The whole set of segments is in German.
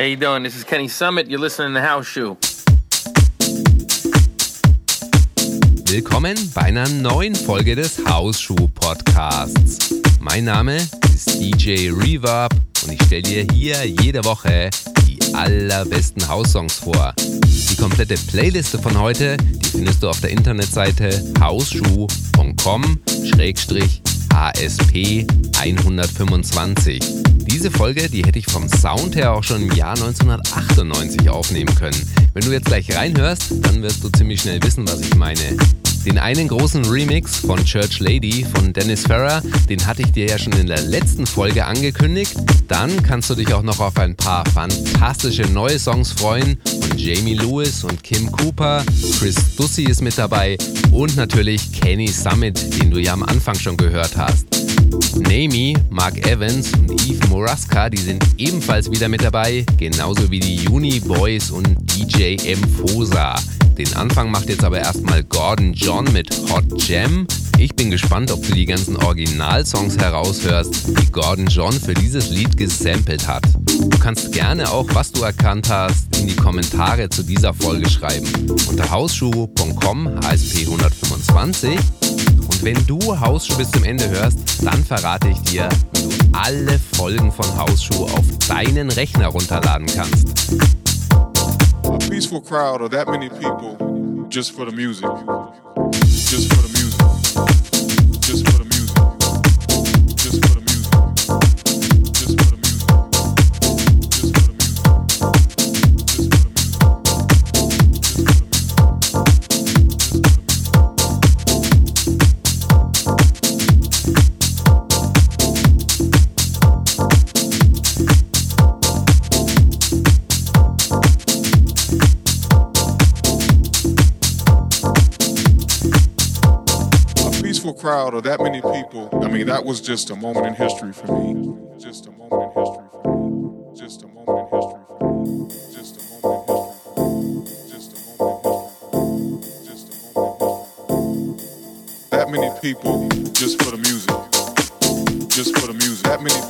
How you doing? This is Kenny Summit. You're listening to House Shoe. Willkommen bei einer neuen Folge des Hausschuh Podcasts. Mein Name ist DJ Reverb und ich stelle dir hier jede Woche die allerbesten House-Songs vor. Die komplette Playliste von heute, die findest du auf der Internetseite hausschuh.com-ASP 125. Diese Folge, die hätte ich vom Sound her auch schon im Jahr 1998 aufnehmen können. Wenn du jetzt gleich reinhörst, dann wirst du ziemlich schnell wissen, was ich meine. Den einen großen Remix von Church Lady von Dennis Ferrer, den hatte ich dir ja schon in der letzten Folge angekündigt. Dann kannst du dich auch noch auf ein paar fantastische neue Songs freuen von Jamie Lewis und Kim Cooper. Chris Dussy ist mit dabei und natürlich Kenny Summit, den du ja am Anfang schon gehört hast. Nami, Mark Evans und Eve Moraska, die sind ebenfalls wieder mit dabei, genauso wie die Uni Boys und DJ M. Fosa. Den Anfang macht jetzt aber erstmal Gordon John mit Hot Jam. Ich bin gespannt, ob du die ganzen Originalsongs heraushörst, die Gordon John für dieses Lied gesampelt hat. Du kannst gerne auch, was du erkannt hast, in die Kommentare zu dieser Folge schreiben. Unter hausschuh.com HSP 125 und wenn du Hausschuh bis zum Ende hörst, dann verrate ich dir, wie du alle Folgen von Hausschuh auf deinen Rechner runterladen kannst. A peaceful crowd of that many people just for the music. Just for the music. Just for. Crowd of that many people. I mean, that was just a moment in history for me. Just a moment in history for me. Just a moment in history for me. Just a moment in history for me. Just a moment in history. Just a moment in history. That many people just for the music. Just for the music. That many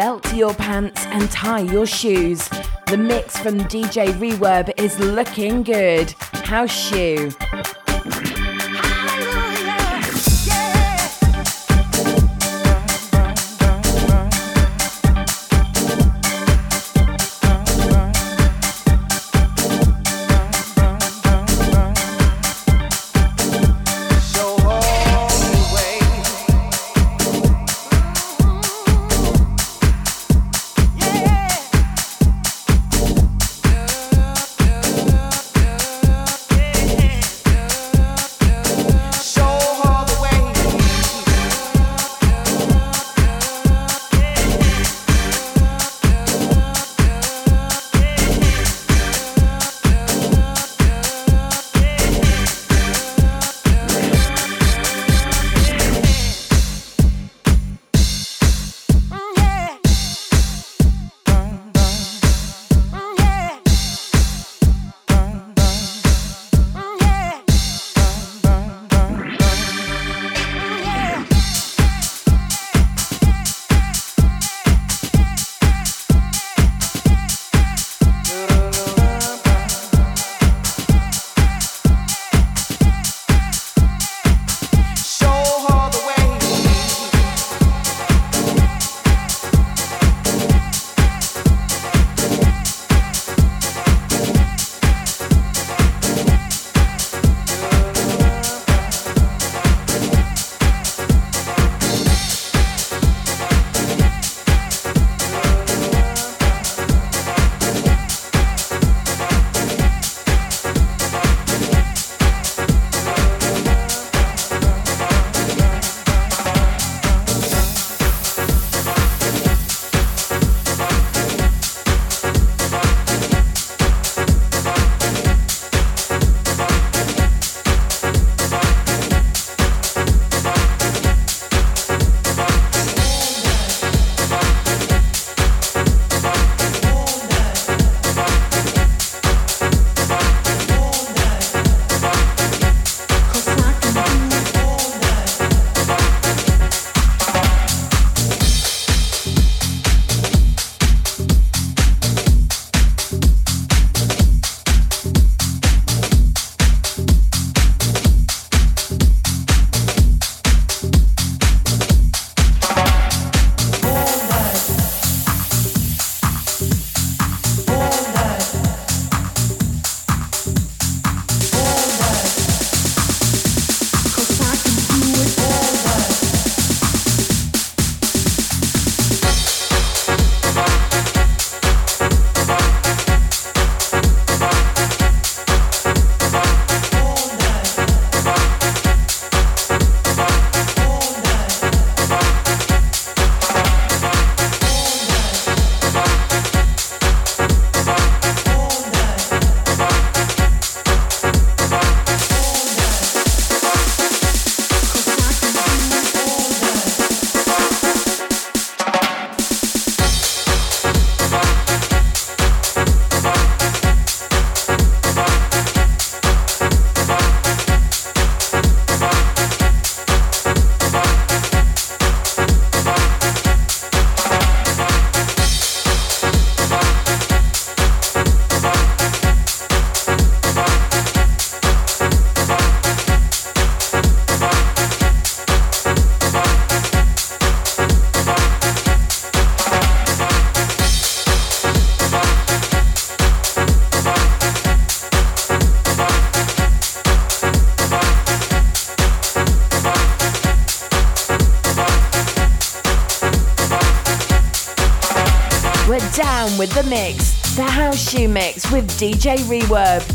Belt your pants and tie your shoes. The mix from DJ Reverb is looking good. House Shoe. Mix with DJ Reverb.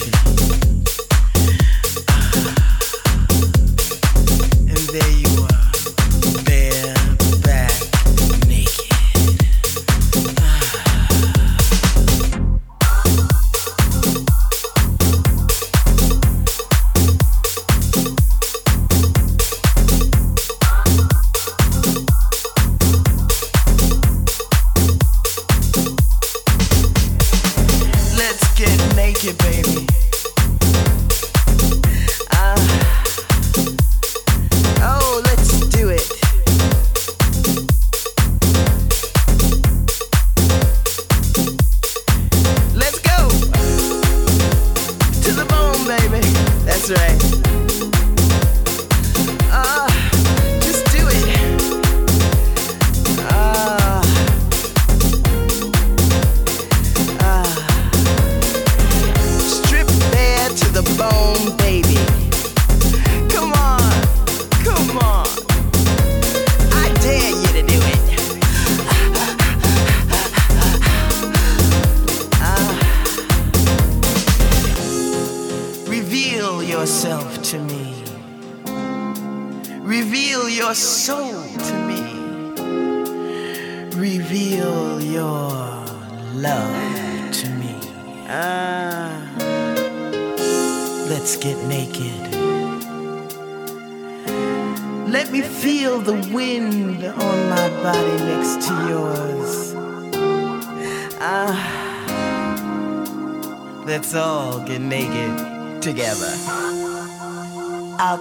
Thank you.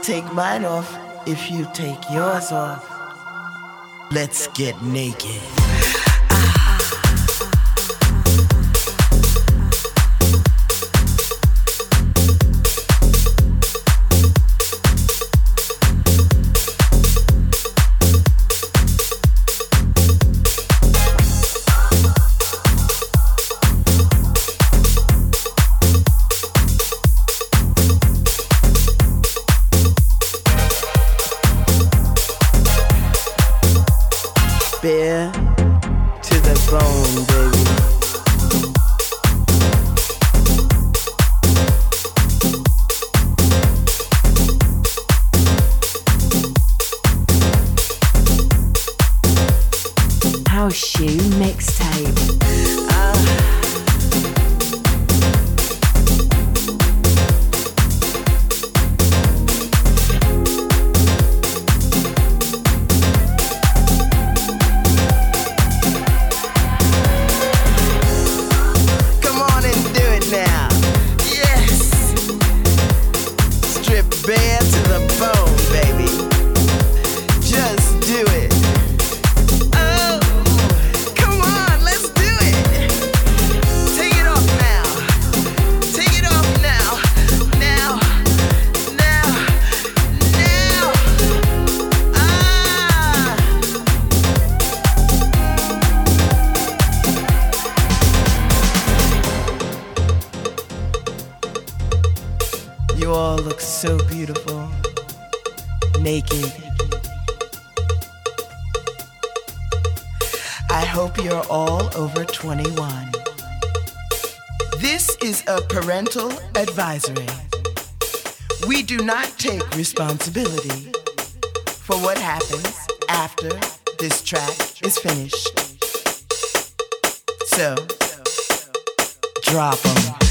Take mine off if you take yours off. Let's get naked. Advisory. We do not take responsibility for what happens after this track is finished. So, drop them.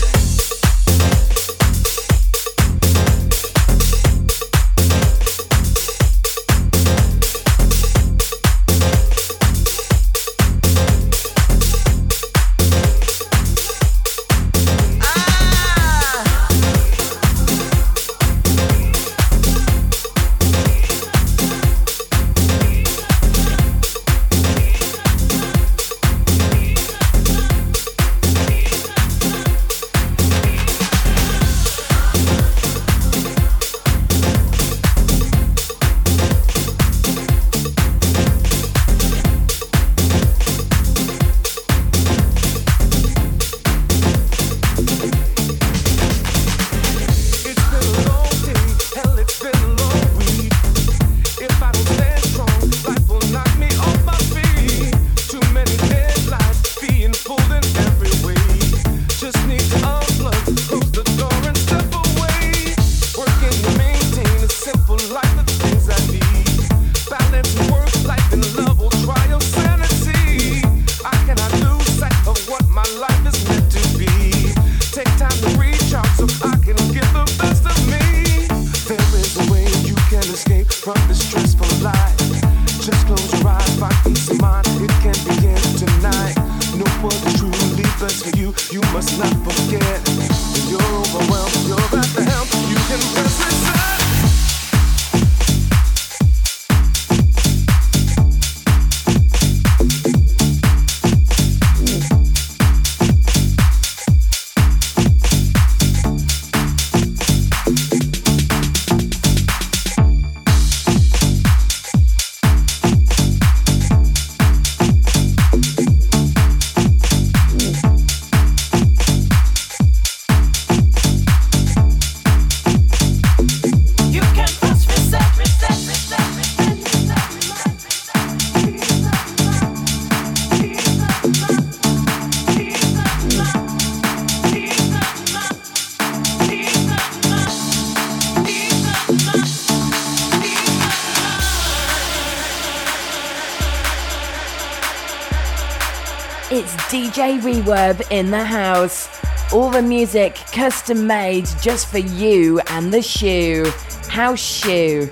Reverb in the house. All the music custom made just for you and the shoe. House Shoe.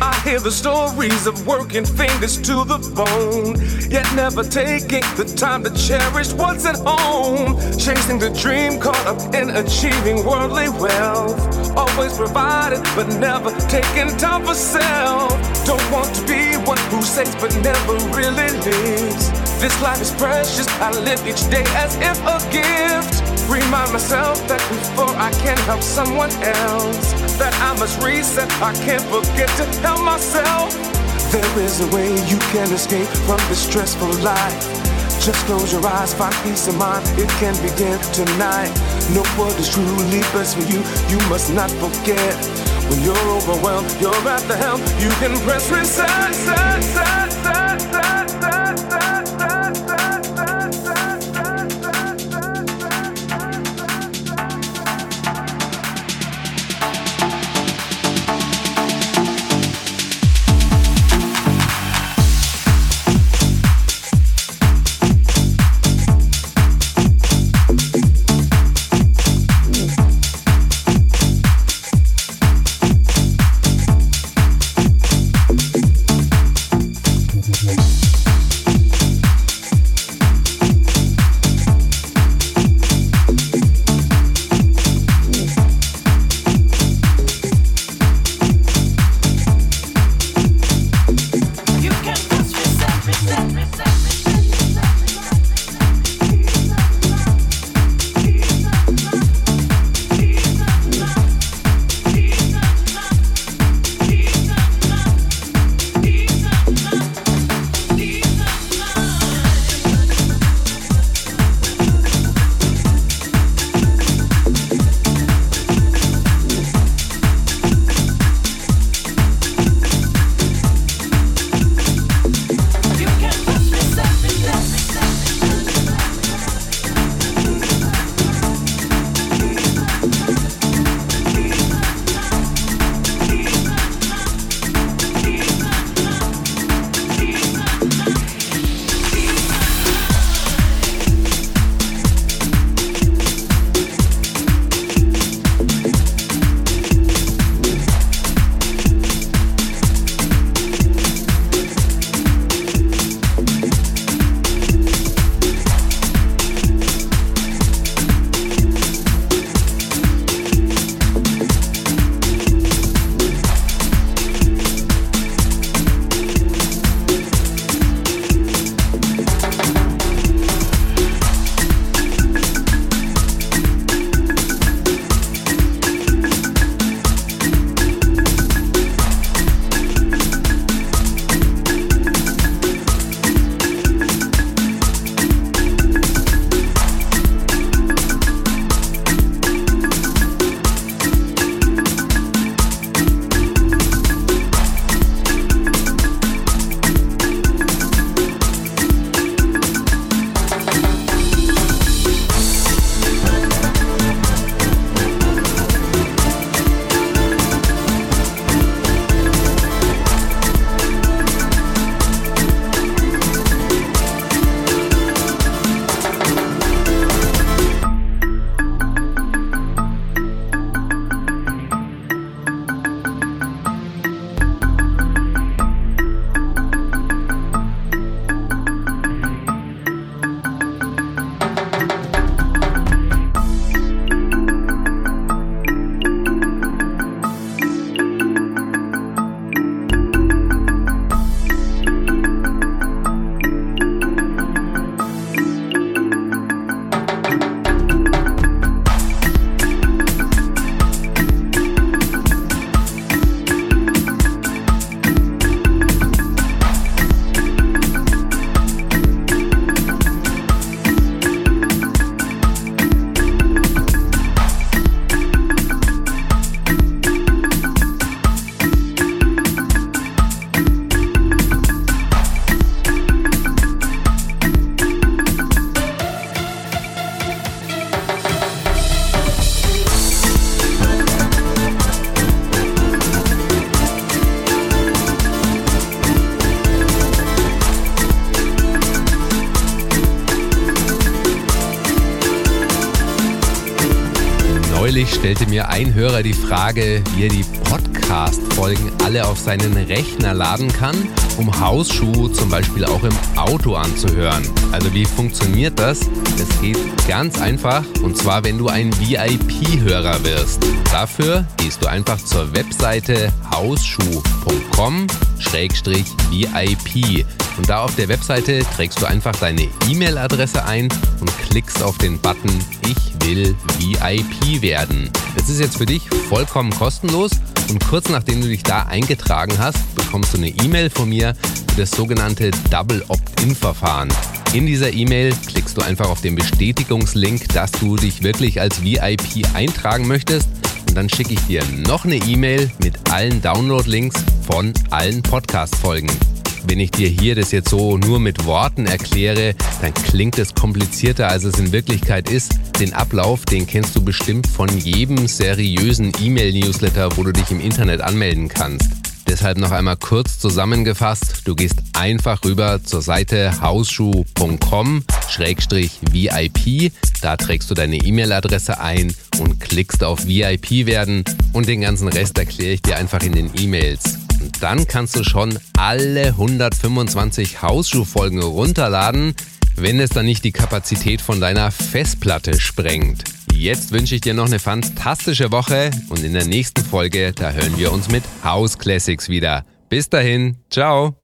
I hear the stories of working fingers to the bone, yet never taking the time to cherish what's at home. Chasing the dream, caught up in achieving worldly wealth. Always provided, but never taking time for self. Don't want to be one who saves but never really lives. This life is precious, I live each day as if a gift. Remind myself that before I can help someone else, that I must reset. I can't forget to help myself. There is a way you can escape from this stressful life. Just close your eyes, find peace of mind. It can begin tonight. No Know is truly best for you. You must not forget. When you're overwhelmed, you're at the helm. You can press reset. Stellte mir ein Hörer die Frage, wie er die Podcast-Folgen alle auf seinen Rechner laden kann, um Hausschuh zum Beispiel auch im Auto anzuhören. Also wie funktioniert das? Das geht ganz einfach und zwar, wenn du ein VIP-Hörer wirst. Dafür gehst du einfach zur Webseite hausschuh.com-VIP und da auf der Webseite trägst du einfach deine E-Mail-Adresse ein und klickst auf den Button Ich will VIP werden. Das ist jetzt für dich vollkommen kostenlos und kurz nachdem du dich da eingetragen hast, bekommst du eine E-Mail von mir für das sogenannte Double Opt-in-Verfahren. In dieser E-Mail klickst du einfach auf den Bestätigungslink, dass du dich wirklich als VIP eintragen möchtest und dann schicke ich dir noch eine E-Mail mit allen Download-Links von allen Podcast-Folgen. Wenn ich dir hier das jetzt so nur mit Worten erkläre, dann klingt es komplizierter, als es in Wirklichkeit ist. Den Ablauf, den kennst du bestimmt von jedem seriösen E-Mail-Newsletter, wo du dich im Internet anmelden kannst. Deshalb noch einmal kurz zusammengefasst. Du gehst einfach rüber zur Seite hausschuh.com-VIP. Da trägst du deine E-Mail-Adresse ein und klickst auf VIP werden. Und den ganzen Rest erkläre ich dir einfach in den E-Mails. Dann kannst du schon alle 125 Hausschuhfolgen runterladen, wenn es dann nicht die Kapazität von deiner Festplatte sprengt. Jetzt wünsche ich dir noch eine fantastische Woche und in der nächsten Folge, da hören wir uns mit House Classics wieder. Bis dahin, ciao.